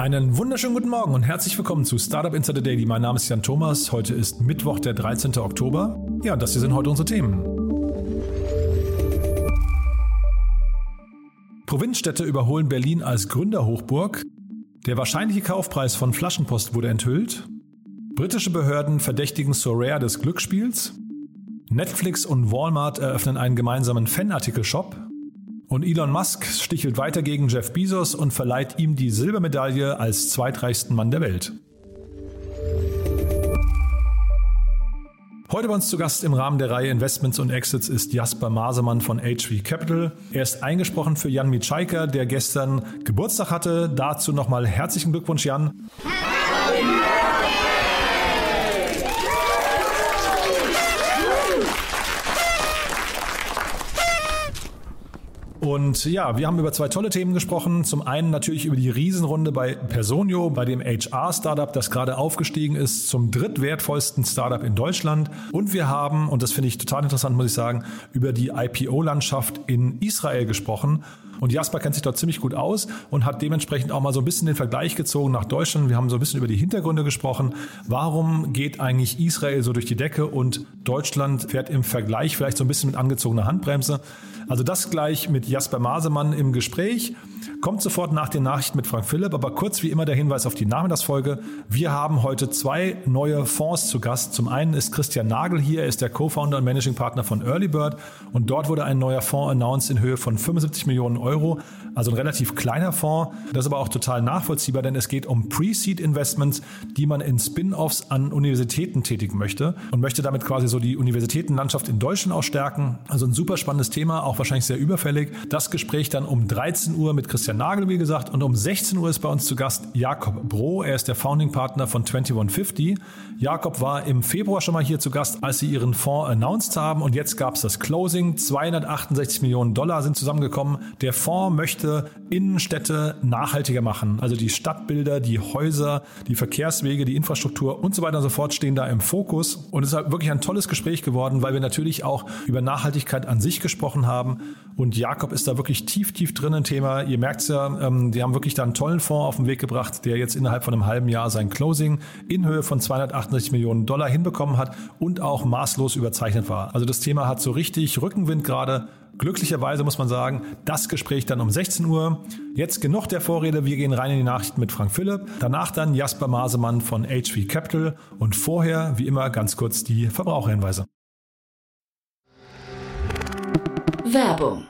Einen wunderschönen guten Morgen und herzlich willkommen zu Startup Insider Daily. Mein Name ist Jan Thomas. Heute ist Mittwoch, der 13. Oktober. Ja, das hier sind heute unsere Themen. Provinzstädte überholen Berlin als Gründerhochburg. Der wahrscheinliche Kaufpreis von Flaschenpost wurde enthüllt. Britische Behörden verdächtigen Sorare des Glücksspiels. Netflix und Walmart eröffnen einen gemeinsamen Fanartikel-Shop. Und Elon Musk stichelt weiter gegen Jeff Bezos und verleiht ihm die Silbermedaille als zweitreichsten Mann der Welt. Heute bei uns zu Gast im Rahmen der Reihe Investments und Exits ist Jasper Masemann von HV Capital. Er ist eingesprochen für Jan Mitschaiker, der gestern Geburtstag hatte. Dazu nochmal herzlichen Glückwunsch, Jan. Und ja, wir haben über zwei tolle Themen gesprochen. Zum einen natürlich über die Riesenrunde bei Personio, bei dem HR-Startup, das gerade aufgestiegen ist zum drittwertvollsten Startup in Deutschland. Und wir haben, und das finde ich total interessant, muss ich sagen, über die IPO-Landschaft in Israel gesprochen. Und Jasper kennt sich dort ziemlich gut aus und hat dementsprechend auch mal so ein bisschen den Vergleich gezogen nach Deutschland. Wir haben so ein bisschen über die Hintergründe gesprochen. Warum geht eigentlich Israel so durch die Decke und Deutschland fährt im Vergleich vielleicht so ein bisschen mit angezogener Handbremse? Also das gleich mit Jasper Masemann im Gespräch. Kommt sofort nach den Nachrichten mit Frank Philipp, aber kurz wie immer der Hinweis auf die Nachmittagsfolge. Wir haben heute zwei neue Fonds zu Gast. Zum einen ist Christian Nagel hier, er ist der Co-Founder und Managing Partner von Earlybird und dort wurde ein neuer Fonds announced in Höhe von 75 Millionen Euro, Euro also ein relativ kleiner Fonds. Das ist aber auch total nachvollziehbar, denn es geht um Pre-Seed Investments, die man in Spin-offs an Universitäten tätigen möchte und möchte damit quasi so die Universitätenlandschaft in Deutschland auch stärken. Also ein super spannendes Thema, auch wahrscheinlich sehr überfällig. Das Gespräch dann um 13 Uhr mit Christian Nagel, wie gesagt, und um 16 Uhr ist bei uns zu Gast Jakob Bro. Er ist der Founding Partner von 2150. Jakob war im Februar schon mal hier zu Gast, als sie ihren Fonds announced haben und jetzt gab es das Closing. 268 Millionen Dollar sind zusammengekommen. Der Fonds möchte Innenstädte nachhaltiger machen. Also die Stadtbilder, die Häuser, die Verkehrswege, die Infrastruktur und so weiter und so fort stehen da im Fokus. Und es ist halt wirklich ein tolles Gespräch geworden, weil wir natürlich auch über Nachhaltigkeit an sich gesprochen haben. Und Jakob ist da wirklich tief, tief drin im Thema. Ihr merkt es ja, ähm, die haben wirklich da einen tollen Fonds auf den Weg gebracht, der jetzt innerhalb von einem halben Jahr sein Closing in Höhe von 268 Millionen Dollar hinbekommen hat und auch maßlos überzeichnet war. Also das Thema hat so richtig Rückenwind gerade. Glücklicherweise muss man sagen, das Gespräch dann um 16 Uhr. Jetzt genug der Vorrede, wir gehen rein in die Nachrichten mit Frank Philipp. Danach dann Jasper Masemann von HV Capital und vorher, wie immer, ganz kurz die Verbraucherhinweise. Werbung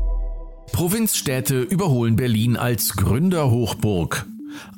Provinzstädte überholen Berlin als Gründerhochburg.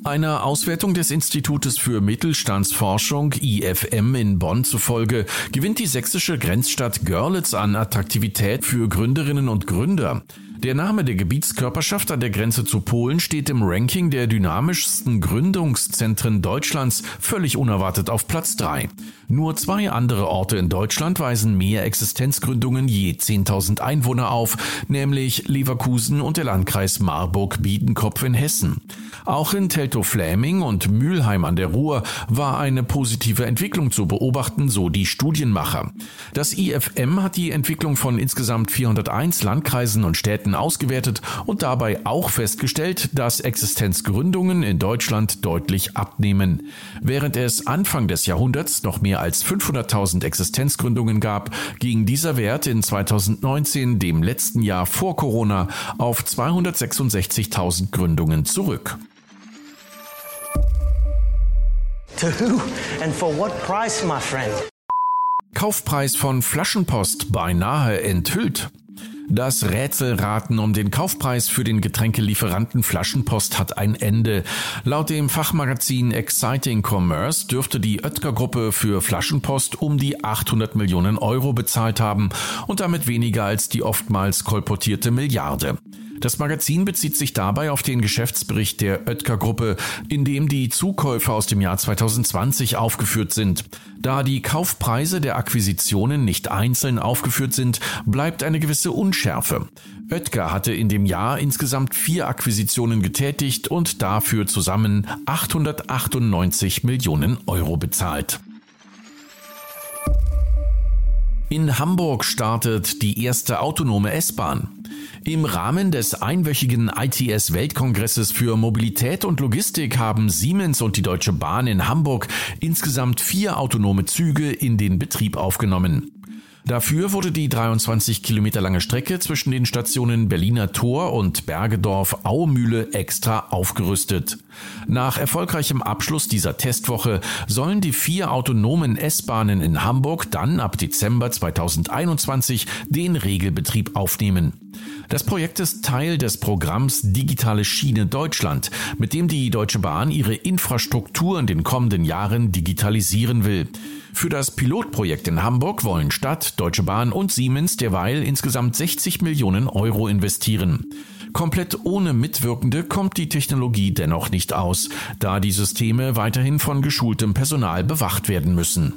Einer Auswertung des Institutes für Mittelstandsforschung IFM in Bonn zufolge gewinnt die sächsische Grenzstadt Görlitz an Attraktivität für Gründerinnen und Gründer. Der Name der Gebietskörperschaft an der Grenze zu Polen steht im Ranking der dynamischsten Gründungszentren Deutschlands völlig unerwartet auf Platz 3. Nur zwei andere Orte in Deutschland weisen mehr Existenzgründungen je 10.000 Einwohner auf, nämlich Leverkusen und der Landkreis Marburg-Biedenkopf in Hessen. Auch in Teltow-Fläming und Mülheim an der Ruhr war eine positive Entwicklung zu beobachten, so die Studienmacher. Das IFM hat die Entwicklung von insgesamt 401 Landkreisen und Städten Daten ausgewertet und dabei auch festgestellt, dass Existenzgründungen in Deutschland deutlich abnehmen. Während es Anfang des Jahrhunderts noch mehr als 500.000 Existenzgründungen gab, ging dieser Wert in 2019, dem letzten Jahr vor Corona, auf 266.000 Gründungen zurück. To who and for what price, my friend? Kaufpreis von Flaschenpost beinahe enthüllt. Das Rätselraten um den Kaufpreis für den Getränkelieferanten Flaschenpost hat ein Ende. Laut dem Fachmagazin Exciting Commerce dürfte die Oetker-Gruppe für Flaschenpost um die 800 Millionen Euro bezahlt haben und damit weniger als die oftmals kolportierte Milliarde. Das Magazin bezieht sich dabei auf den Geschäftsbericht der Oetker-Gruppe, in dem die Zukäufe aus dem Jahr 2020 aufgeführt sind. Da die Kaufpreise der Akquisitionen nicht einzeln aufgeführt sind, bleibt eine gewisse Unschärfe. Oetker hatte in dem Jahr insgesamt vier Akquisitionen getätigt und dafür zusammen 898 Millionen Euro bezahlt. In Hamburg startet die erste autonome S-Bahn. Im Rahmen des einwöchigen ITS Weltkongresses für Mobilität und Logistik haben Siemens und die Deutsche Bahn in Hamburg insgesamt vier autonome Züge in den Betrieb aufgenommen. Dafür wurde die 23 Kilometer lange Strecke zwischen den Stationen Berliner Tor und Bergedorf Aumühle extra aufgerüstet. Nach erfolgreichem Abschluss dieser Testwoche sollen die vier autonomen S-Bahnen in Hamburg dann ab Dezember 2021 den Regelbetrieb aufnehmen. Das Projekt ist Teil des Programms Digitale Schiene Deutschland, mit dem die Deutsche Bahn ihre Infrastruktur in den kommenden Jahren digitalisieren will. Für das Pilotprojekt in Hamburg wollen Stadt, Deutsche Bahn und Siemens derweil insgesamt 60 Millionen Euro investieren. Komplett ohne Mitwirkende kommt die Technologie dennoch nicht aus, da die Systeme weiterhin von geschultem Personal bewacht werden müssen.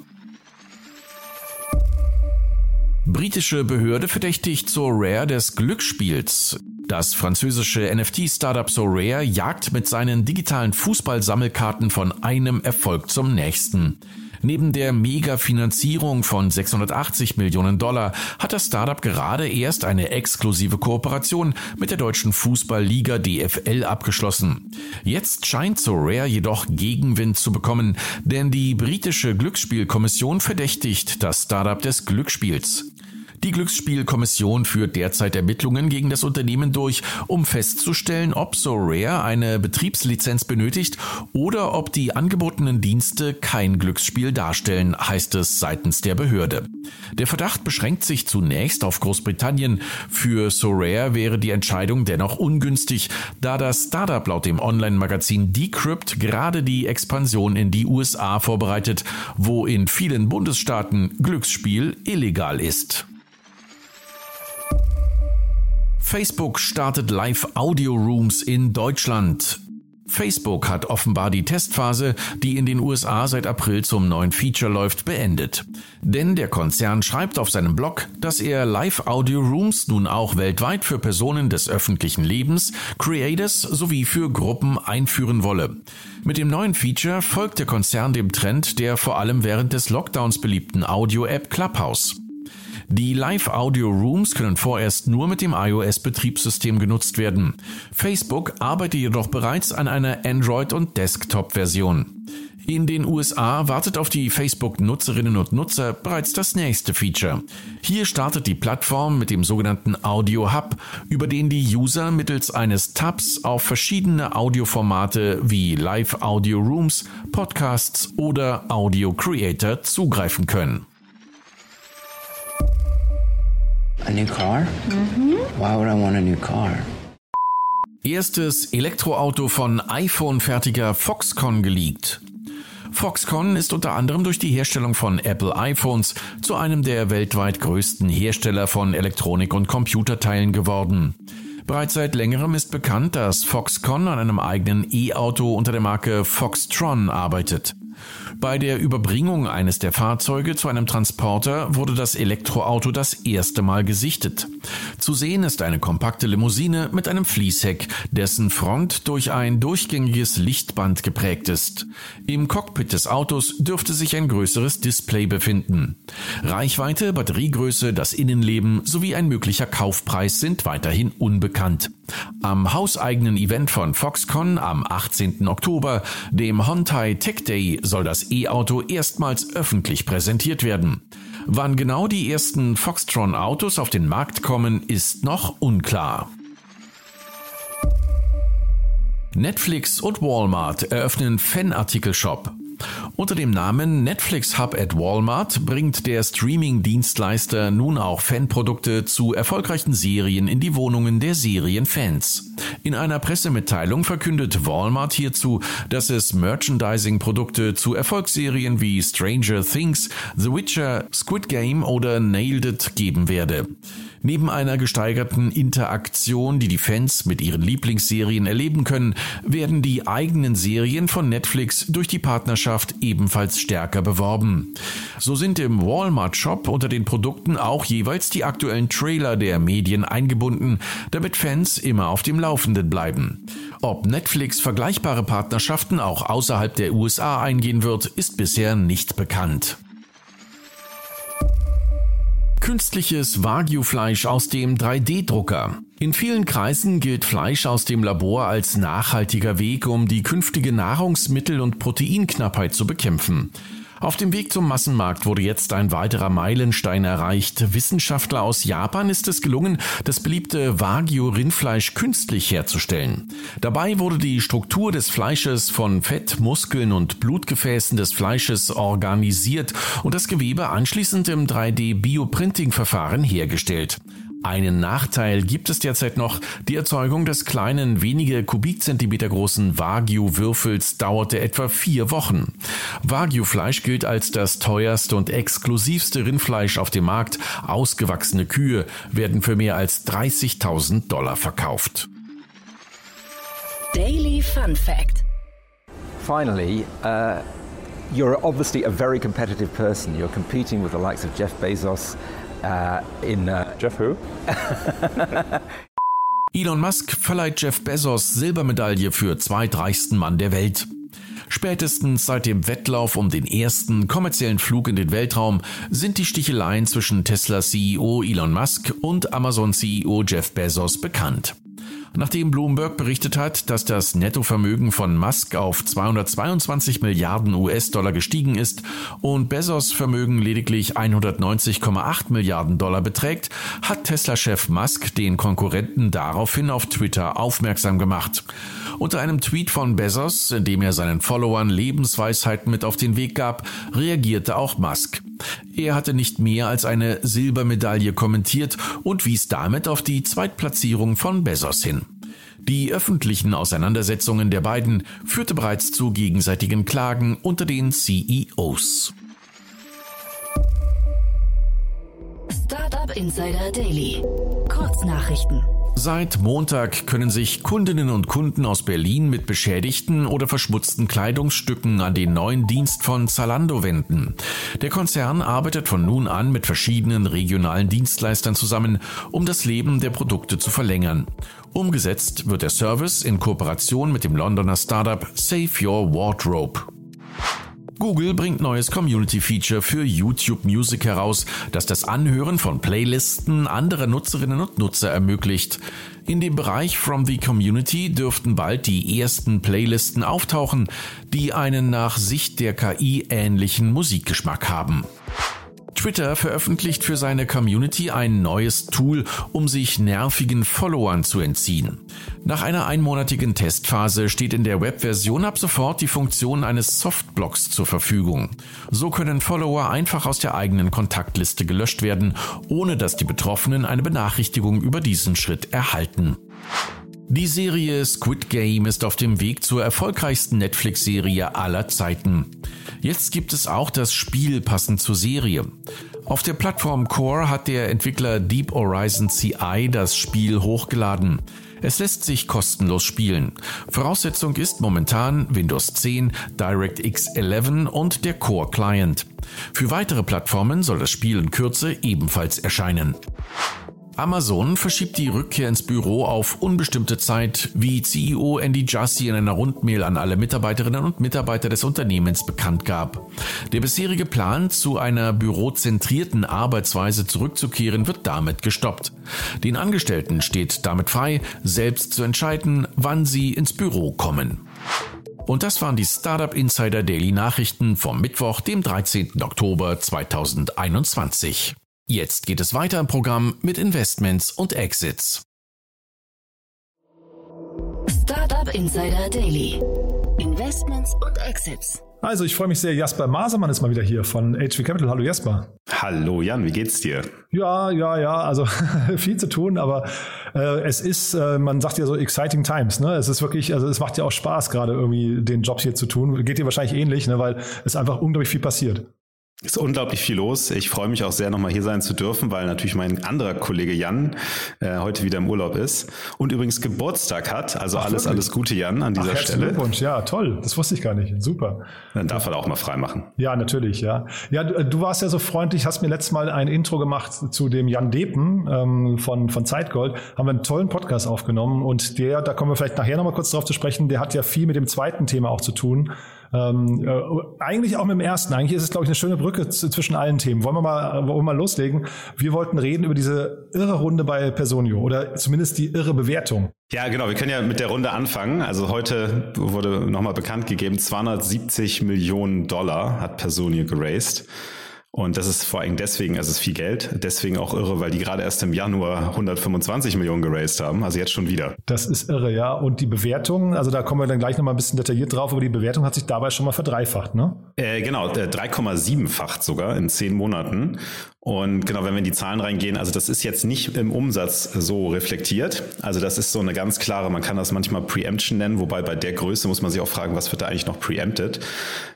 Britische Behörde verdächtigt Sorare des Glücksspiels. Das französische NFT-Startup Sorare jagt mit seinen digitalen Fußballsammelkarten von einem Erfolg zum nächsten. Neben der Mega-Finanzierung von 680 Millionen Dollar hat das Startup gerade erst eine exklusive Kooperation mit der deutschen Fußballliga DFL abgeschlossen. Jetzt scheint So Rare jedoch Gegenwind zu bekommen, denn die britische Glücksspielkommission verdächtigt das Startup des Glücksspiels. Die Glücksspielkommission führt derzeit Ermittlungen gegen das Unternehmen durch, um festzustellen, ob SoRare eine Betriebslizenz benötigt oder ob die angebotenen Dienste kein Glücksspiel darstellen, heißt es seitens der Behörde. Der Verdacht beschränkt sich zunächst auf Großbritannien. Für SoRare wäre die Entscheidung dennoch ungünstig, da das Startup laut dem Online-Magazin Decrypt gerade die Expansion in die USA vorbereitet, wo in vielen Bundesstaaten Glücksspiel illegal ist. Facebook startet Live Audio Rooms in Deutschland. Facebook hat offenbar die Testphase, die in den USA seit April zum neuen Feature läuft, beendet. Denn der Konzern schreibt auf seinem Blog, dass er Live Audio Rooms nun auch weltweit für Personen des öffentlichen Lebens, Creators sowie für Gruppen einführen wolle. Mit dem neuen Feature folgt der Konzern dem Trend der vor allem während des Lockdowns beliebten Audio-App Clubhouse. Die Live-Audio-Rooms können vorerst nur mit dem iOS-Betriebssystem genutzt werden. Facebook arbeitet jedoch bereits an einer Android- und Desktop-Version. In den USA wartet auf die Facebook-Nutzerinnen und Nutzer bereits das nächste Feature. Hier startet die Plattform mit dem sogenannten Audio Hub, über den die User mittels eines Tabs auf verschiedene Audioformate wie Live Audio Rooms, Podcasts oder Audio Creator zugreifen können. A new car? Mhm. Why would I want a new car? Erstes Elektroauto von iPhone-Fertiger Foxconn geleakt. Foxconn ist unter anderem durch die Herstellung von Apple iPhones zu einem der weltweit größten Hersteller von Elektronik- und Computerteilen geworden. Bereits seit längerem ist bekannt, dass Foxconn an einem eigenen E-Auto unter der Marke Foxtron arbeitet. Bei der Überbringung eines der Fahrzeuge zu einem Transporter wurde das Elektroauto das erste Mal gesichtet. Zu sehen ist eine kompakte Limousine mit einem Fließheck, dessen Front durch ein durchgängiges Lichtband geprägt ist. Im Cockpit des Autos dürfte sich ein größeres Display befinden. Reichweite, Batteriegröße, das Innenleben sowie ein möglicher Kaufpreis sind weiterhin unbekannt. Am hauseigenen Event von Foxconn am 18. Oktober, dem Hontai Tech Day, soll das E-Auto erstmals öffentlich präsentiert werden. Wann genau die ersten Foxtron-Autos auf den Markt kommen, ist noch unklar. Netflix und Walmart eröffnen Fanartikel-Shop. Unter dem Namen Netflix Hub at Walmart bringt der Streaming-Dienstleister nun auch Fanprodukte zu erfolgreichen Serien in die Wohnungen der Serienfans. In einer Pressemitteilung verkündet Walmart hierzu, dass es Merchandising-Produkte zu Erfolgsserien wie Stranger Things, The Witcher, Squid Game oder Nailed It geben werde. Neben einer gesteigerten Interaktion, die die Fans mit ihren Lieblingsserien erleben können, werden die eigenen Serien von Netflix durch die Partnerschaft ebenfalls stärker beworben. So sind im Walmart Shop unter den Produkten auch jeweils die aktuellen Trailer der Medien eingebunden, damit Fans immer auf dem Laufenden bleiben. Ob Netflix vergleichbare Partnerschaften auch außerhalb der USA eingehen wird, ist bisher nicht bekannt. Künstliches Wagyu-Fleisch aus dem 3D-Drucker. In vielen Kreisen gilt Fleisch aus dem Labor als nachhaltiger Weg, um die künftige Nahrungsmittel- und Proteinknappheit zu bekämpfen. Auf dem Weg zum Massenmarkt wurde jetzt ein weiterer Meilenstein erreicht. Wissenschaftler aus Japan ist es gelungen, das beliebte Wagyu-Rindfleisch künstlich herzustellen. Dabei wurde die Struktur des Fleisches von Fett, Muskeln und Blutgefäßen des Fleisches organisiert und das Gewebe anschließend im 3D-Bioprinting-Verfahren hergestellt. Einen Nachteil gibt es derzeit noch. Die Erzeugung des kleinen, wenige Kubikzentimeter großen Wagyu-Würfels dauerte etwa vier Wochen. Wagyu-Fleisch gilt als das teuerste und exklusivste Rindfleisch auf dem Markt. Ausgewachsene Kühe werden für mehr als 30.000 Dollar verkauft. Daily Fun Fact. Finally, uh, you're obviously a very competitive person. You're competing with the likes of Jeff Bezos. Uh, in uh, Jeff who? Elon Musk verleiht Jeff Bezos Silbermedaille für zweitreichsten Mann der Welt. Spätestens seit dem Wettlauf um den ersten kommerziellen Flug in den Weltraum sind die Sticheleien zwischen Tesla CEO Elon Musk und Amazon CEO Jeff Bezos bekannt. Nachdem Bloomberg berichtet hat, dass das Nettovermögen von Musk auf 222 Milliarden US-Dollar gestiegen ist und Bezos Vermögen lediglich 190,8 Milliarden Dollar beträgt, hat Tesla-Chef Musk den Konkurrenten daraufhin auf Twitter aufmerksam gemacht. Unter einem Tweet von Bezos, in dem er seinen Followern Lebensweisheiten mit auf den Weg gab, reagierte auch Musk. Er hatte nicht mehr als eine Silbermedaille kommentiert und wies damit auf die Zweitplatzierung von Bezos hin. Die öffentlichen Auseinandersetzungen der beiden führte bereits zu gegenseitigen Klagen unter den CEOs. Startup Insider Daily. Kurznachrichten. Seit Montag können sich Kundinnen und Kunden aus Berlin mit beschädigten oder verschmutzten Kleidungsstücken an den neuen Dienst von Zalando wenden. Der Konzern arbeitet von nun an mit verschiedenen regionalen Dienstleistern zusammen, um das Leben der Produkte zu verlängern. Umgesetzt wird der Service in Kooperation mit dem Londoner Startup Save Your Wardrobe. Google bringt neues Community-Feature für YouTube Music heraus, das das Anhören von Playlisten anderer Nutzerinnen und Nutzer ermöglicht. In dem Bereich From the Community dürften bald die ersten Playlisten auftauchen, die einen nach Sicht der KI ähnlichen Musikgeschmack haben. Twitter veröffentlicht für seine Community ein neues Tool, um sich nervigen Followern zu entziehen. Nach einer einmonatigen Testphase steht in der Webversion ab sofort die Funktion eines Softblocks zur Verfügung. So können Follower einfach aus der eigenen Kontaktliste gelöscht werden, ohne dass die Betroffenen eine Benachrichtigung über diesen Schritt erhalten. Die Serie Squid Game ist auf dem Weg zur erfolgreichsten Netflix-Serie aller Zeiten. Jetzt gibt es auch das Spiel passend zur Serie. Auf der Plattform Core hat der Entwickler Deep Horizon CI das Spiel hochgeladen. Es lässt sich kostenlos spielen. Voraussetzung ist momentan Windows 10, DirectX 11 und der Core Client. Für weitere Plattformen soll das Spiel in Kürze ebenfalls erscheinen. Amazon verschiebt die Rückkehr ins Büro auf unbestimmte Zeit, wie CEO Andy Jassy in einer Rundmail an alle Mitarbeiterinnen und Mitarbeiter des Unternehmens bekannt gab. Der bisherige Plan, zu einer bürozentrierten Arbeitsweise zurückzukehren, wird damit gestoppt. Den Angestellten steht damit frei, selbst zu entscheiden, wann sie ins Büro kommen. Und das waren die Startup Insider Daily Nachrichten vom Mittwoch, dem 13. Oktober 2021. Jetzt geht es weiter im Programm mit Investments und Exits. Startup Insider Daily. Investments und Exits. Also ich freue mich sehr, Jasper Masermann ist mal wieder hier von HV Capital. Hallo Jasper. Hallo Jan, wie geht's dir? Ja, ja, ja, also viel zu tun, aber äh, es ist, äh, man sagt ja so exciting times, ne? Es ist wirklich, also es macht ja auch Spaß, gerade irgendwie den Job hier zu tun. Geht dir wahrscheinlich ähnlich, ne? Weil es einfach unglaublich viel passiert. Es ist unglaublich viel los. Ich freue mich auch sehr, nochmal hier sein zu dürfen, weil natürlich mein anderer Kollege Jan äh, heute wieder im Urlaub ist und übrigens Geburtstag hat. Also Ach, alles, wirklich? alles Gute, Jan, an dieser Ach, Stelle. Glückwunsch, ja, toll. Das wusste ich gar nicht. Super. Dann darf er auch mal frei machen. Ja, natürlich, ja. Ja, du, du warst ja so freundlich, hast mir letztes Mal ein Intro gemacht zu dem Jan Depen ähm, von, von Zeitgold. Haben wir einen tollen Podcast aufgenommen und der, da kommen wir vielleicht nachher nochmal kurz drauf zu sprechen, der hat ja viel mit dem zweiten Thema auch zu tun. Ähm, äh, eigentlich auch mit dem ersten. Eigentlich ist es, glaube ich, eine schöne Brücke zwischen allen Themen. Wollen wir mal, wollen wir mal loslegen? Wir wollten reden über diese irre Runde bei Personio oder zumindest die irre Bewertung. Ja, genau. Wir können ja mit der Runde anfangen. Also heute wurde nochmal bekannt gegeben, 270 Millionen Dollar hat Personio geraced. Und das ist vor allem deswegen, also es ist viel Geld, deswegen auch irre, weil die gerade erst im Januar 125 Millionen geraced haben, also jetzt schon wieder. Das ist irre, ja. Und die Bewertung, also da kommen wir dann gleich nochmal ein bisschen detailliert drauf, aber die Bewertung hat sich dabei schon mal verdreifacht, ne? Äh, genau, 3,7-facht sogar in zehn Monaten. Und genau, wenn wir in die Zahlen reingehen, also das ist jetzt nicht im Umsatz so reflektiert. Also das ist so eine ganz klare, man kann das manchmal Preemption nennen, wobei bei der Größe muss man sich auch fragen, was wird da eigentlich noch preempted.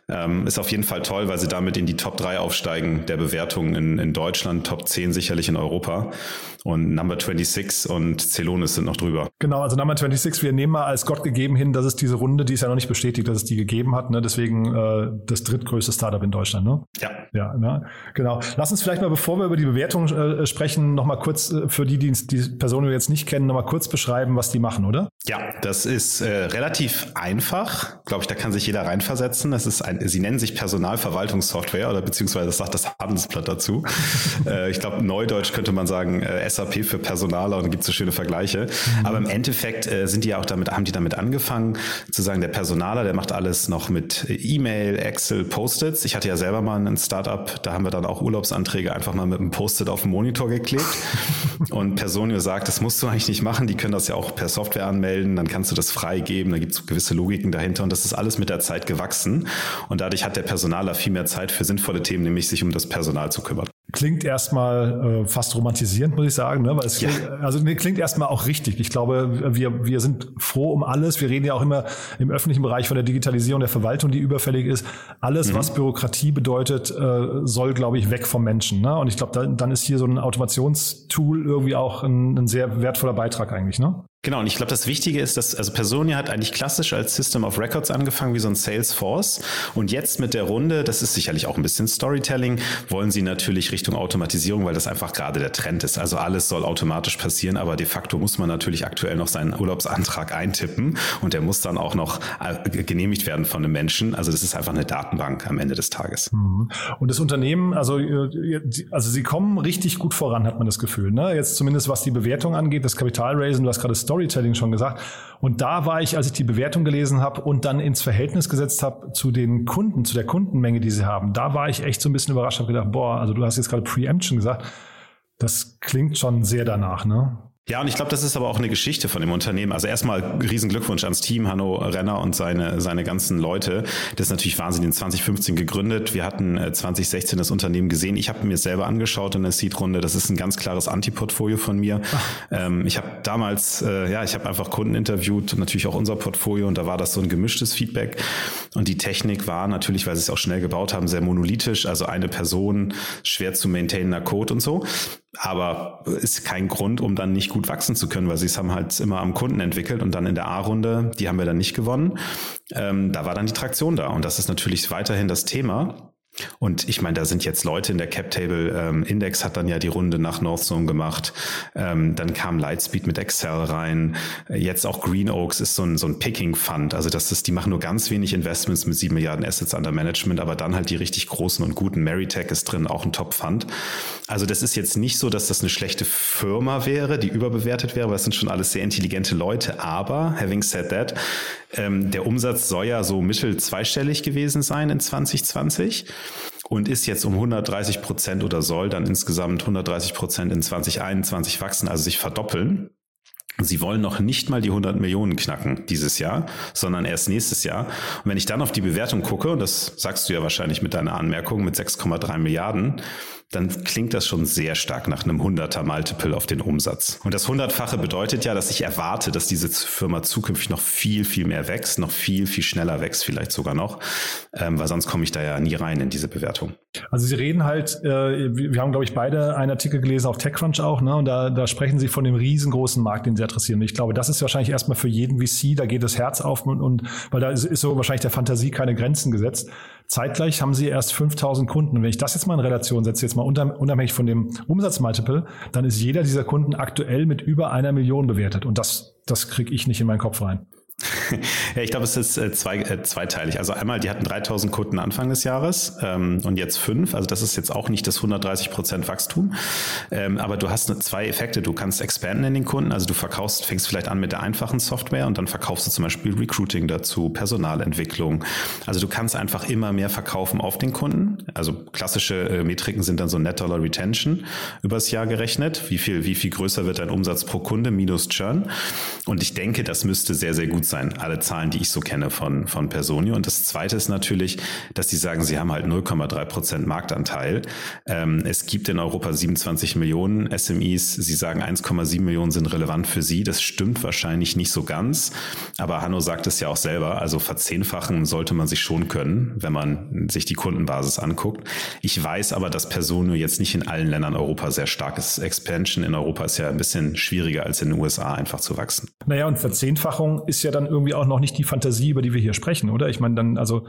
Ähm, ist auf jeden Fall toll, weil sie damit in die Top 3 aufsteigen der Bewertungen in, in Deutschland, Top 10 sicherlich in Europa. Und Number 26 und Celonis sind noch drüber. Genau, also Number 26, wir nehmen mal als Gott gegeben hin, dass es diese Runde, die ist ja noch nicht bestätigt, dass es die gegeben hat. Ne? Deswegen äh, das drittgrößte Startup in Deutschland. Ne? Ja. Ja, ne? genau. Lass uns vielleicht mal, bevor wir über die Bewertung äh, sprechen, nochmal kurz äh, für die, die die Person wir jetzt nicht kennen, nochmal kurz beschreiben, was die machen, oder? Ja, das ist äh, relativ einfach. Glaube ich, da kann sich jeder reinversetzen. Das ist ein, sie nennen sich Personalverwaltungssoftware oder beziehungsweise das sagt das Handelsblatt dazu. äh, ich glaube, Neudeutsch könnte man sagen, äh, SAP für Personaler und gibt so schöne Vergleiche. Mhm. Aber im Endeffekt äh, sind die ja auch damit, haben die damit angefangen, zu sagen, der Personaler, der macht alles noch mit E-Mail, Excel, Post-its. Ich hatte ja selber mal ein Startup, da haben wir dann auch Urlaubsanträge einfach mal mit einem Post-it auf den Monitor geklebt. und Personio sagt, das musst du eigentlich nicht machen, die können das ja auch per Software anmelden, dann kannst du das freigeben, da gibt es gewisse Logiken dahinter und das ist alles mit der Zeit gewachsen. Und dadurch hat der Personaler viel mehr Zeit für sinnvolle Themen, nämlich sich um das Personal zu kümmern. Klingt erstmal äh, fast romantisierend, muss ich sagen. Ne? Weil es ja. klingt, also nee, klingt erstmal auch richtig. Ich glaube, wir, wir sind froh um alles. Wir reden ja auch immer im öffentlichen Bereich von der Digitalisierung der Verwaltung, die überfällig ist. Alles, mhm. was Bürokratie bedeutet, äh, soll, glaube ich, weg vom Menschen. Ne? Und ich glaube, da, dann ist hier so ein Automationstool irgendwie auch ein, ein sehr wertvoller Beitrag eigentlich. Ne? Genau, und ich glaube, das Wichtige ist, dass also Personia hat eigentlich klassisch als System of Records angefangen, wie so ein Salesforce. Und jetzt mit der Runde, das ist sicherlich auch ein bisschen Storytelling, wollen sie natürlich Richtung Automatisierung, weil das einfach gerade der Trend ist. Also alles soll automatisch passieren, aber de facto muss man natürlich aktuell noch seinen Urlaubsantrag eintippen und der muss dann auch noch äh, genehmigt werden von einem Menschen. Also das ist einfach eine Datenbank am Ende des Tages. Mhm. Und das Unternehmen, also, äh, also sie kommen richtig gut voran, hat man das Gefühl. Ne? Jetzt zumindest was die Bewertung angeht, das Kapitalraisen, hast gerade Storytelling schon gesagt. Und da war ich, als ich die Bewertung gelesen habe und dann ins Verhältnis gesetzt habe zu den Kunden, zu der Kundenmenge, die sie haben, da war ich echt so ein bisschen überrascht, habe gedacht, boah, also du hast jetzt gerade Preemption gesagt, das klingt schon sehr danach, ne? Ja, und ich glaube, das ist aber auch eine Geschichte von dem Unternehmen. Also erstmal riesen Glückwunsch ans Team, Hanno Renner und seine, seine ganzen Leute. Das ist natürlich Wahnsinn, in 2015 gegründet. Wir hatten 2016 äh, das Unternehmen gesehen. Ich habe mir selber angeschaut in der Seed-Runde. Das ist ein ganz klares Anti-Portfolio von mir. Ähm, ich habe damals, äh, ja, ich habe einfach Kunden interviewt, natürlich auch unser Portfolio und da war das so ein gemischtes Feedback. Und die Technik war natürlich, weil sie es auch schnell gebaut haben, sehr monolithisch. Also eine Person, schwer zu maintainender Code und so. aber ist kein Grund, um dann nicht gut wachsen zu können, weil sie es haben halt immer am Kunden entwickelt und dann in der A-Runde, die haben wir dann nicht gewonnen. Ähm, da war dann die Traktion da und das ist natürlich weiterhin das Thema. Und ich meine, da sind jetzt Leute in der Cap Table. Ähm, Index hat dann ja die Runde nach Northzone gemacht. Ähm, dann kam Lightspeed mit Excel rein. Jetzt auch Green Oaks ist so ein, so ein Picking Fund. Also das ist, die machen nur ganz wenig Investments mit sieben Milliarden Assets under Management, aber dann halt die richtig großen und guten. Marytech ist drin, auch ein Top Fund. Also das ist jetzt nicht so, dass das eine schlechte Firma wäre, die überbewertet wäre, weil es sind schon alles sehr intelligente Leute. Aber having said that, ähm, der Umsatz soll ja so mittel zweistellig gewesen sein in 2020 und ist jetzt um 130 Prozent oder soll dann insgesamt 130 Prozent in 2021 wachsen, also sich verdoppeln. Sie wollen noch nicht mal die 100 Millionen knacken dieses Jahr, sondern erst nächstes Jahr. Und wenn ich dann auf die Bewertung gucke, und das sagst du ja wahrscheinlich mit deiner Anmerkung, mit 6,3 Milliarden, dann klingt das schon sehr stark nach einem 100er Multiple auf den Umsatz. Und das Hundertfache bedeutet ja, dass ich erwarte, dass diese Firma zukünftig noch viel, viel mehr wächst, noch viel, viel schneller wächst vielleicht sogar noch, ähm, weil sonst komme ich da ja nie rein in diese Bewertung. Also Sie reden halt, äh, wir haben, glaube ich, beide einen Artikel gelesen auf TechCrunch auch, ne? und da, da sprechen Sie von dem riesengroßen Markt, den Sie adressieren. Und ich glaube, das ist wahrscheinlich erstmal für jeden VC, da geht das Herz auf und, und weil da ist, ist so wahrscheinlich der Fantasie keine Grenzen gesetzt. Zeitgleich haben sie erst 5000 Kunden. Und wenn ich das jetzt mal in Relation setze, jetzt mal unabhängig von dem Umsatzmultiple, dann ist jeder dieser Kunden aktuell mit über einer Million bewertet. Und das, das kriege ich nicht in meinen Kopf rein. ja, ich glaube, es ist äh, zwei, äh, zweiteilig. Also einmal, die hatten 3000 Kunden Anfang des Jahres ähm, und jetzt fünf. Also das ist jetzt auch nicht das 130 Prozent Wachstum. Ähm, aber du hast zwei Effekte. Du kannst expanden in den Kunden. Also du verkaufst, fängst vielleicht an mit der einfachen Software und dann verkaufst du zum Beispiel Recruiting dazu, Personalentwicklung. Also du kannst einfach immer mehr verkaufen auf den Kunden. Also klassische äh, Metriken sind dann so Net Dollar Retention übers Jahr gerechnet. Wie viel, wie viel größer wird dein Umsatz pro Kunde minus Churn? Und ich denke, das müsste sehr, sehr gut sein. Alle Zahlen, die ich so kenne von, von Personio. Und das zweite ist natürlich, dass die sagen, sie haben halt 0,3 Prozent Marktanteil. Ähm, es gibt in Europa 27 Millionen SMEs. Sie sagen, 1,7 Millionen sind relevant für sie. Das stimmt wahrscheinlich nicht so ganz. Aber Hanno sagt es ja auch selber. Also verzehnfachen sollte man sich schon können, wenn man sich die Kundenbasis anguckt. Ich weiß aber, dass Personio jetzt nicht in allen Ländern Europa sehr stark ist. Expansion in Europa ist ja ein bisschen schwieriger als in den USA einfach zu wachsen. Naja, und Verzehnfachung ist ja dann irgendwie auch noch nicht die Fantasie, über die wir hier sprechen, oder? Ich meine, dann, also,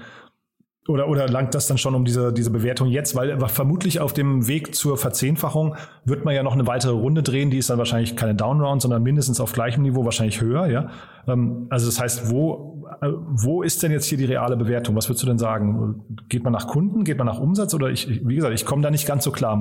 oder, oder langt das dann schon um diese, diese Bewertung jetzt? Weil vermutlich auf dem Weg zur Verzehnfachung wird man ja noch eine weitere Runde drehen. Die ist dann wahrscheinlich keine Downround, sondern mindestens auf gleichem Niveau, wahrscheinlich höher, ja. Ähm, also das heißt, wo, äh, wo ist denn jetzt hier die reale Bewertung? Was würdest du denn sagen? Geht man nach Kunden? Geht man nach Umsatz? Oder ich, wie gesagt, ich komme da nicht ganz so klar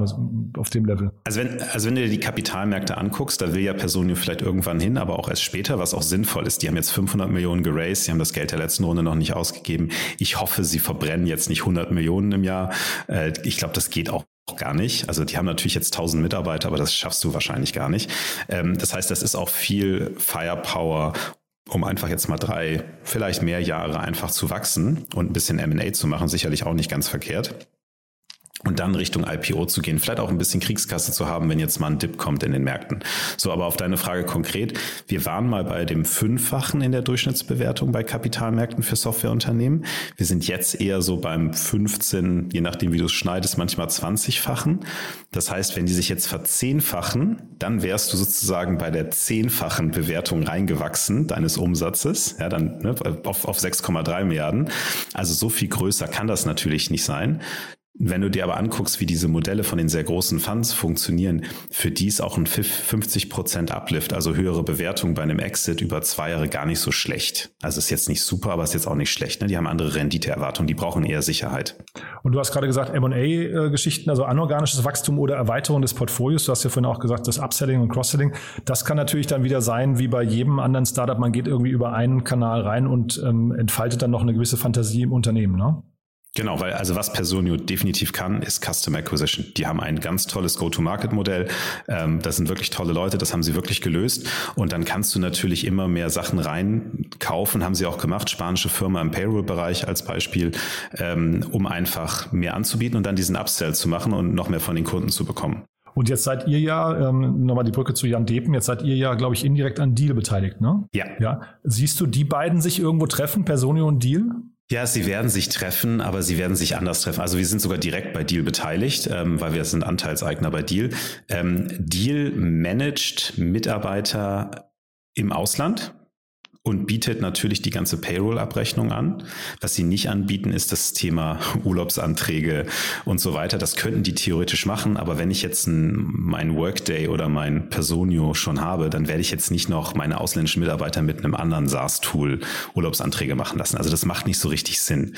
auf dem Level. Also wenn, also wenn du dir die Kapitalmärkte anguckst, da will ja Personio vielleicht irgendwann hin, aber auch erst später, was auch sinnvoll ist. Die haben jetzt 500 Millionen geraced, sie haben das Geld der letzten Runde noch nicht ausgegeben. Ich hoffe, sie verbrennen jetzt nicht 100 Millionen im Jahr. Äh, ich glaube, das geht auch gar nicht. Also die haben natürlich jetzt 1000 Mitarbeiter, aber das schaffst du wahrscheinlich gar nicht. Ähm, das heißt, das ist auch viel Firepower um einfach jetzt mal drei, vielleicht mehr Jahre einfach zu wachsen und ein bisschen MA zu machen, sicherlich auch nicht ganz verkehrt und dann Richtung IPO zu gehen, vielleicht auch ein bisschen Kriegskasse zu haben, wenn jetzt mal ein Dip kommt in den Märkten. So, aber auf deine Frage konkret, wir waren mal bei dem Fünffachen in der Durchschnittsbewertung bei Kapitalmärkten für Softwareunternehmen. Wir sind jetzt eher so beim 15, je nachdem wie du es schneidest, manchmal 20-fachen. Das heißt, wenn die sich jetzt verzehnfachen, dann wärst du sozusagen bei der zehnfachen Bewertung reingewachsen deines Umsatzes, ja, dann ne, auf, auf 6,3 Milliarden. Also so viel größer kann das natürlich nicht sein. Wenn du dir aber anguckst, wie diese Modelle von den sehr großen Funds funktionieren, für die ist auch ein 50% Uplift, also höhere Bewertung bei einem Exit über zwei Jahre gar nicht so schlecht. Also ist jetzt nicht super, aber ist jetzt auch nicht schlecht. Ne? Die haben andere Renditeerwartungen, die brauchen eher Sicherheit. Und du hast gerade gesagt, M&A-Geschichten, also anorganisches Wachstum oder Erweiterung des Portfolios. Du hast ja vorhin auch gesagt, das Upselling und Cross-Selling. Das kann natürlich dann wieder sein, wie bei jedem anderen Startup. Man geht irgendwie über einen Kanal rein und ähm, entfaltet dann noch eine gewisse Fantasie im Unternehmen. Ne? Genau, weil also was Personio definitiv kann, ist Custom Acquisition. Die haben ein ganz tolles Go-to-Market-Modell. Ähm, das sind wirklich tolle Leute, das haben sie wirklich gelöst. Und dann kannst du natürlich immer mehr Sachen reinkaufen, haben sie auch gemacht, spanische Firma im Payroll-Bereich als Beispiel, ähm, um einfach mehr anzubieten und dann diesen Upsell zu machen und noch mehr von den Kunden zu bekommen. Und jetzt seid ihr ja, ähm, nochmal die Brücke zu Jan Depen, jetzt seid ihr ja, glaube ich, indirekt an Deal beteiligt, ne? Ja. ja. Siehst du die beiden sich irgendwo treffen, Personio und Deal? Ja, sie werden sich treffen, aber sie werden sich anders treffen. Also wir sind sogar direkt bei Deal beteiligt, ähm, weil wir sind Anteilseigner bei Deal. Ähm, Deal managt Mitarbeiter im Ausland und bietet natürlich die ganze Payroll-Abrechnung an. Was sie nicht anbieten, ist das Thema Urlaubsanträge und so weiter. Das könnten die theoretisch machen, aber wenn ich jetzt mein Workday oder mein Personio schon habe, dann werde ich jetzt nicht noch meine ausländischen Mitarbeiter mit einem anderen SaaS-Tool Urlaubsanträge machen lassen. Also das macht nicht so richtig Sinn.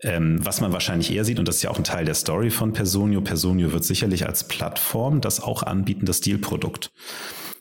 Ähm, was man wahrscheinlich eher sieht, und das ist ja auch ein Teil der Story von Personio, Personio wird sicherlich als Plattform das auch anbieten, das Deal-Produkt.